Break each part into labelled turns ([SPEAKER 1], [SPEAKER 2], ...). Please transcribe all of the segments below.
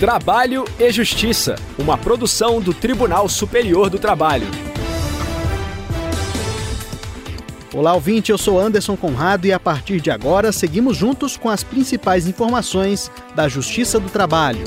[SPEAKER 1] Trabalho e Justiça, uma produção do Tribunal Superior do Trabalho.
[SPEAKER 2] Olá, ouvinte, eu sou Anderson Conrado e a partir de agora seguimos juntos com as principais informações da Justiça do Trabalho.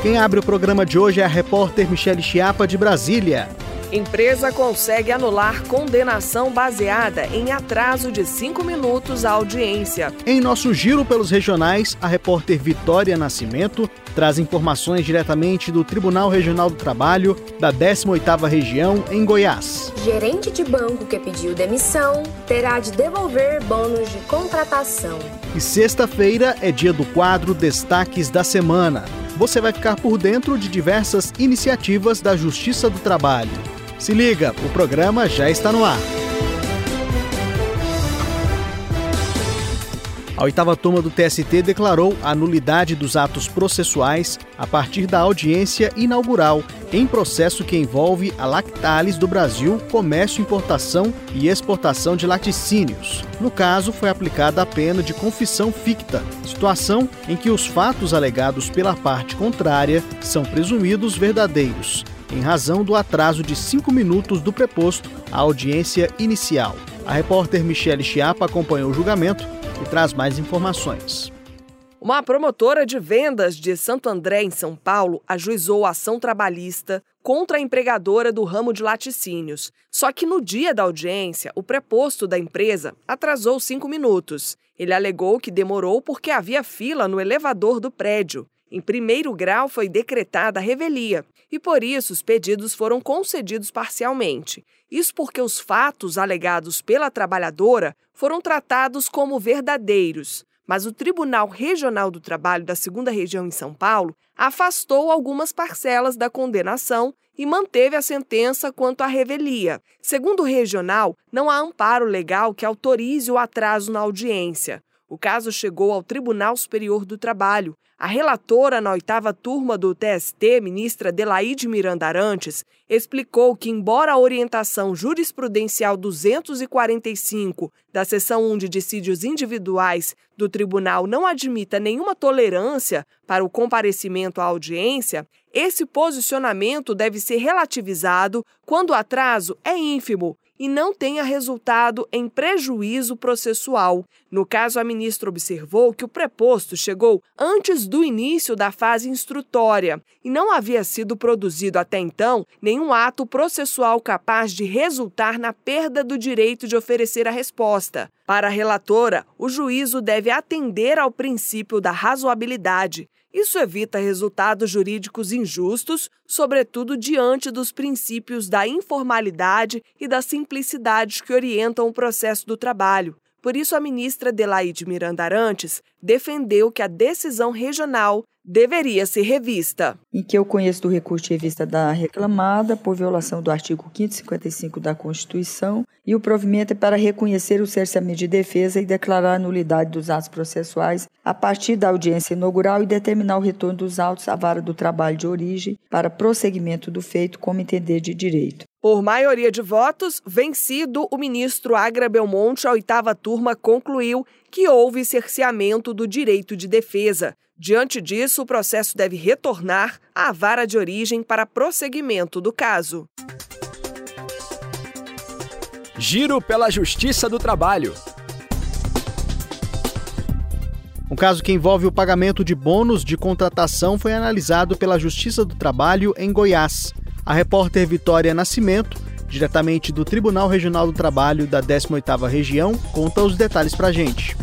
[SPEAKER 2] Quem abre o programa de hoje é a repórter Michele Chiapa, de Brasília.
[SPEAKER 3] Empresa consegue anular condenação baseada em atraso de cinco minutos à audiência.
[SPEAKER 2] Em nosso giro pelos regionais, a repórter Vitória Nascimento traz informações diretamente do Tribunal Regional do Trabalho da 18ª Região em Goiás.
[SPEAKER 4] Gerente de banco que pediu demissão terá de devolver bônus de contratação.
[SPEAKER 2] E sexta-feira é dia do quadro Destaques da Semana. Você vai ficar por dentro de diversas iniciativas da Justiça do Trabalho. Se liga, o programa já está no ar. A oitava turma do TST declarou a nulidade dos atos processuais a partir da audiência inaugural em processo que envolve a Lactalis do Brasil, comércio, importação e exportação de laticínios. No caso, foi aplicada a pena de confissão ficta, situação em que os fatos alegados pela parte contrária são presumidos verdadeiros em razão do atraso de cinco minutos do preposto à audiência inicial. A repórter Michele Chiapa acompanhou o julgamento e traz mais informações.
[SPEAKER 3] Uma promotora de vendas de Santo André, em São Paulo, ajuizou ação trabalhista contra a empregadora do ramo de laticínios. Só que no dia da audiência, o preposto da empresa atrasou cinco minutos. Ele alegou que demorou porque havia fila no elevador do prédio. Em primeiro grau foi decretada a revelia e por isso os pedidos foram concedidos parcialmente. Isso porque os fatos alegados pela trabalhadora foram tratados como verdadeiros. Mas o Tribunal Regional do Trabalho da Segunda Região em São Paulo afastou algumas parcelas da condenação e manteve a sentença quanto à revelia. Segundo o regional, não há amparo legal que autorize o atraso na audiência. O caso chegou ao Tribunal Superior do Trabalho. A relatora na oitava turma do TST, ministra Delaide Miranda Arantes, explicou que, embora a orientação jurisprudencial 245 da seção 1 de dissídios individuais do tribunal não admita nenhuma tolerância para o comparecimento à audiência, esse posicionamento deve ser relativizado quando o atraso é ínfimo e não tenha resultado em prejuízo processual. No caso, a ministra observou que o preposto chegou antes do início da fase instrutória e não havia sido produzido até então nenhum ato processual capaz de resultar na perda do direito de oferecer a resposta. Para a relatora, o juízo deve atender ao princípio da razoabilidade isso evita resultados jurídicos injustos, sobretudo diante dos princípios da informalidade e da simplicidade que orientam o processo do trabalho. Por isso, a ministra Delaide Miranda Arantes defendeu que a decisão regional deveria ser revista.
[SPEAKER 5] Em que eu conheço do recurso de revista da reclamada por violação do artigo 555 da Constituição e o provimento é para reconhecer o cerceamento de defesa e declarar a nulidade dos atos processuais a partir da audiência inaugural e determinar o retorno dos autos à vara do trabalho de origem para prosseguimento do feito como entender de direito.
[SPEAKER 3] Por maioria de votos, vencido, o ministro Agra Belmonte, a oitava turma, concluiu que houve cerceamento do direito de defesa. Diante disso, o processo deve retornar à vara de origem para prosseguimento do caso.
[SPEAKER 1] Giro pela Justiça do Trabalho.
[SPEAKER 2] Um caso que envolve o pagamento de bônus de contratação foi analisado pela Justiça do Trabalho em Goiás. A repórter Vitória Nascimento, diretamente do Tribunal Regional do Trabalho da 18ª Região, conta os detalhes pra gente.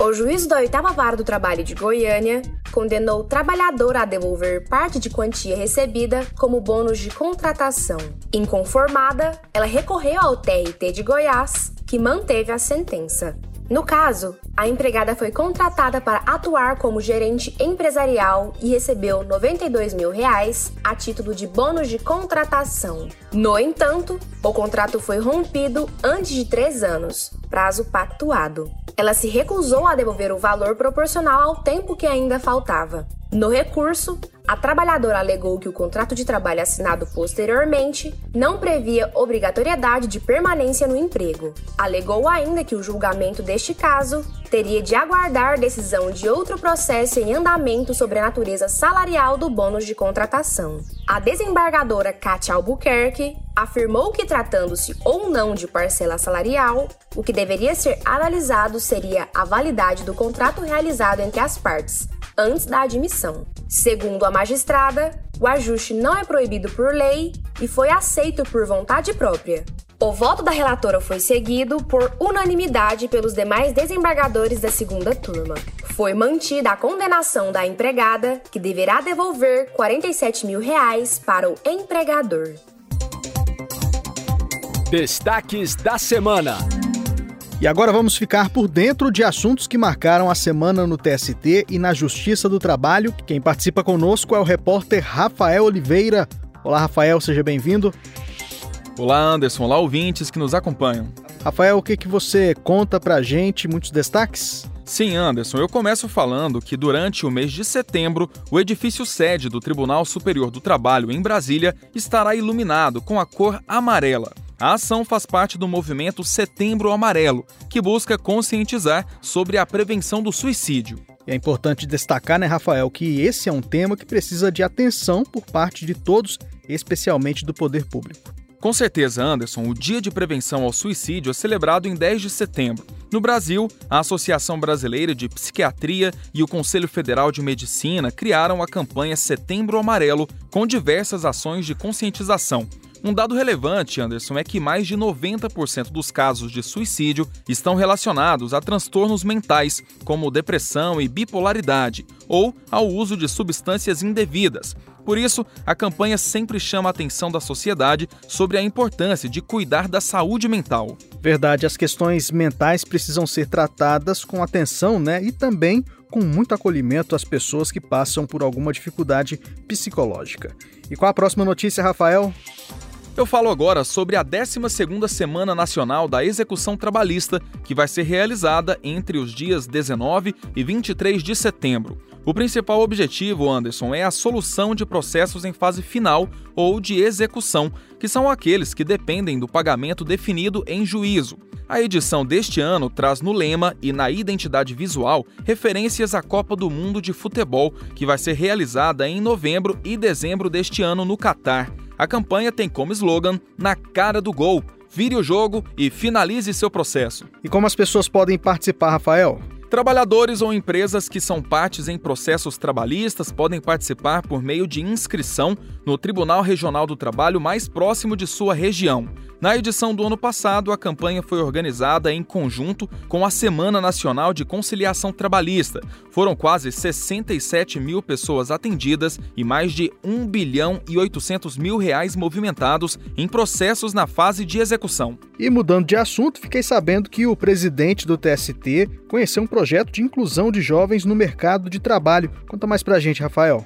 [SPEAKER 4] O juiz da oitava vara do trabalho de Goiânia condenou o trabalhador a devolver parte de quantia recebida como bônus de contratação. Inconformada, ela recorreu ao TRT de Goiás, que manteve a sentença. No caso, a empregada foi contratada para atuar como gerente empresarial e recebeu 92 mil reais a título de bônus de contratação. No entanto, o contrato foi rompido antes de três anos, prazo pactuado. Ela se recusou a devolver o valor proporcional ao tempo que ainda faltava. No recurso, A trabalhadora alegou que o contrato de trabalho assinado posteriormente não previa obrigatoriedade de permanência no emprego. Alegou ainda que o julgamento deste caso teria de aguardar decisão de outro processo em andamento sobre a natureza salarial do bônus de contratação. A desembargadora Katia Albuquerque afirmou que, tratando-se ou não de parcela salarial, o que deveria ser analisado seria a validade do contrato realizado entre as partes, antes da admissão. Segundo a magistrada, o ajuste não é proibido por lei e foi aceito por vontade própria. O voto da relatora foi seguido por unanimidade pelos demais desembargadores da segunda turma. Foi mantida a condenação da empregada, que deverá devolver 47 mil reais para o empregador.
[SPEAKER 1] Destaques da semana.
[SPEAKER 2] E agora vamos ficar por dentro de assuntos que marcaram a semana no TST e na Justiça do Trabalho. Quem participa conosco é o repórter Rafael Oliveira. Olá, Rafael, seja bem-vindo.
[SPEAKER 6] Olá, Anderson. Olá, ouvintes que nos acompanham.
[SPEAKER 2] Rafael, o que, que você conta pra gente? Muitos destaques?
[SPEAKER 6] Sim, Anderson, eu começo falando que durante o mês de setembro, o edifício sede do Tribunal Superior do Trabalho em Brasília estará iluminado com a cor amarela. A ação faz parte do movimento Setembro Amarelo, que busca conscientizar sobre a prevenção do suicídio.
[SPEAKER 2] É importante destacar, né, Rafael, que esse é um tema que precisa de atenção por parte de todos, especialmente do poder público.
[SPEAKER 6] Com certeza, Anderson, o Dia de Prevenção ao Suicídio é celebrado em 10 de setembro. No Brasil, a Associação Brasileira de Psiquiatria e o Conselho Federal de Medicina criaram a campanha Setembro Amarelo, com diversas ações de conscientização. Um dado relevante, Anderson, é que mais de 90% dos casos de suicídio estão relacionados a transtornos mentais, como depressão e bipolaridade, ou ao uso de substâncias indevidas. Por isso, a campanha sempre chama a atenção da sociedade sobre a importância de cuidar da saúde mental.
[SPEAKER 2] Verdade, as questões mentais precisam ser tratadas com atenção, né? E também com muito acolhimento às pessoas que passam por alguma dificuldade psicológica. E qual a próxima notícia, Rafael?
[SPEAKER 6] Eu falo agora sobre a 12ª Semana Nacional da Execução Trabalhista, que vai ser realizada entre os dias 19 e 23 de setembro. O principal objetivo, Anderson, é a solução de processos em fase final ou de execução, que são aqueles que dependem do pagamento definido em juízo. A edição deste ano traz no lema e na identidade visual referências à Copa do Mundo de Futebol, que vai ser realizada em novembro e dezembro deste ano no Catar. A campanha tem como slogan Na cara do gol. Vire o jogo e finalize seu processo.
[SPEAKER 2] E como as pessoas podem participar, Rafael?
[SPEAKER 6] Trabalhadores ou empresas que são partes em processos trabalhistas podem participar por meio de inscrição no Tribunal Regional do Trabalho mais próximo de sua região. Na edição do ano passado, a campanha foi organizada em conjunto com a Semana Nacional de Conciliação Trabalhista. Foram quase 67 mil pessoas atendidas e mais de 1 bilhão e 800 mil reais movimentados em processos na fase de execução.
[SPEAKER 2] E mudando de assunto, fiquei sabendo que o presidente do TST conheceu um projeto de inclusão de jovens no mercado de trabalho. Conta mais pra gente, Rafael.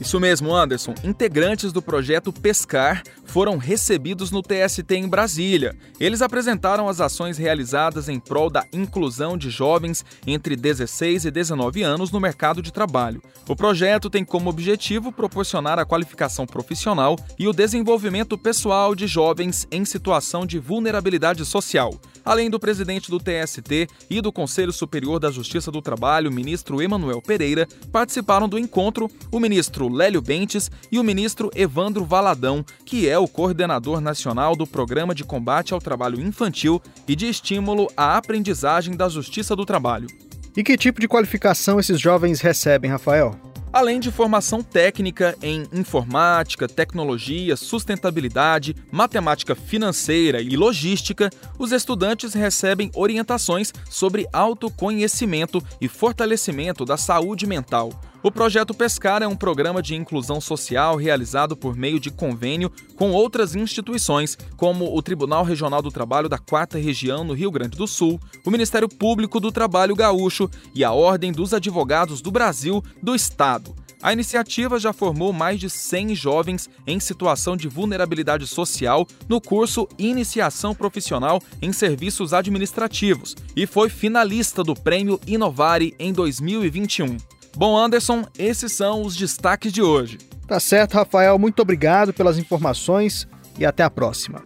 [SPEAKER 6] Isso mesmo, Anderson. Integrantes do projeto Pescar foram recebidos no TST em Brasília. Eles apresentaram as ações realizadas em prol da inclusão de jovens entre 16 e 19 anos no mercado de trabalho. O projeto tem como objetivo proporcionar a qualificação profissional e o desenvolvimento pessoal de jovens em situação de vulnerabilidade social. Além do presidente do TST e do Conselho Superior da Justiça do Trabalho, ministro Emanuel Pereira, participaram do encontro o ministro Lélio Bentes e o ministro Evandro Valadão, que é o coordenador nacional do Programa de Combate ao Trabalho Infantil e de Estímulo à Aprendizagem da Justiça do Trabalho.
[SPEAKER 2] E que tipo de qualificação esses jovens recebem, Rafael?
[SPEAKER 6] além de formação técnica em informática, tecnologia, sustentabilidade, matemática financeira e logística, os estudantes recebem orientações sobre autoconhecimento e fortalecimento da saúde mental. O projeto Pescar é um programa de inclusão social realizado por meio de convênio com outras instituições, como o Tribunal Regional do Trabalho da Quarta Região no Rio Grande do Sul, o Ministério Público do Trabalho Gaúcho e a Ordem dos Advogados do Brasil do Estado. A iniciativa já formou mais de 100 jovens em situação de vulnerabilidade social no curso Iniciação Profissional em Serviços Administrativos e foi finalista do Prêmio Inovare em 2021. Bom, Anderson, esses são os destaques de hoje.
[SPEAKER 2] Tá certo, Rafael. Muito obrigado pelas informações e até a próxima.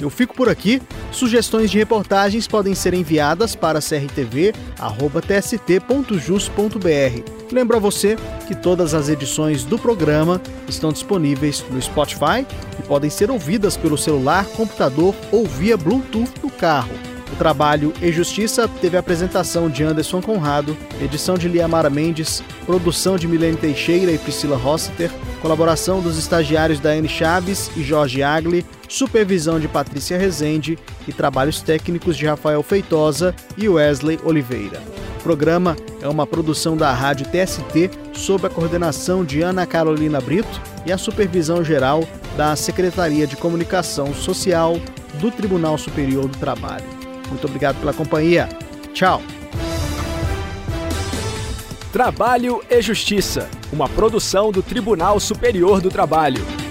[SPEAKER 2] Eu fico por aqui. Sugestões de reportagens podem ser enviadas para crtv.tst.jus.br. Lembro a você que todas as edições do programa estão disponíveis no Spotify e podem ser ouvidas pelo celular, computador ou via Bluetooth no carro. O trabalho E Justiça teve a apresentação de Anderson Conrado, edição de Liamara Mendes, produção de Milene Teixeira e Priscila Rossiter, colaboração dos estagiários Daiane Chaves e Jorge Agli, supervisão de Patrícia Rezende e trabalhos técnicos de Rafael Feitosa e Wesley Oliveira. O programa é uma produção da Rádio TST sob a coordenação de Ana Carolina Brito e a supervisão geral da Secretaria de Comunicação Social do Tribunal Superior do Trabalho. Muito obrigado pela companhia. Tchau.
[SPEAKER 1] Trabalho e Justiça, uma produção do Tribunal Superior do Trabalho.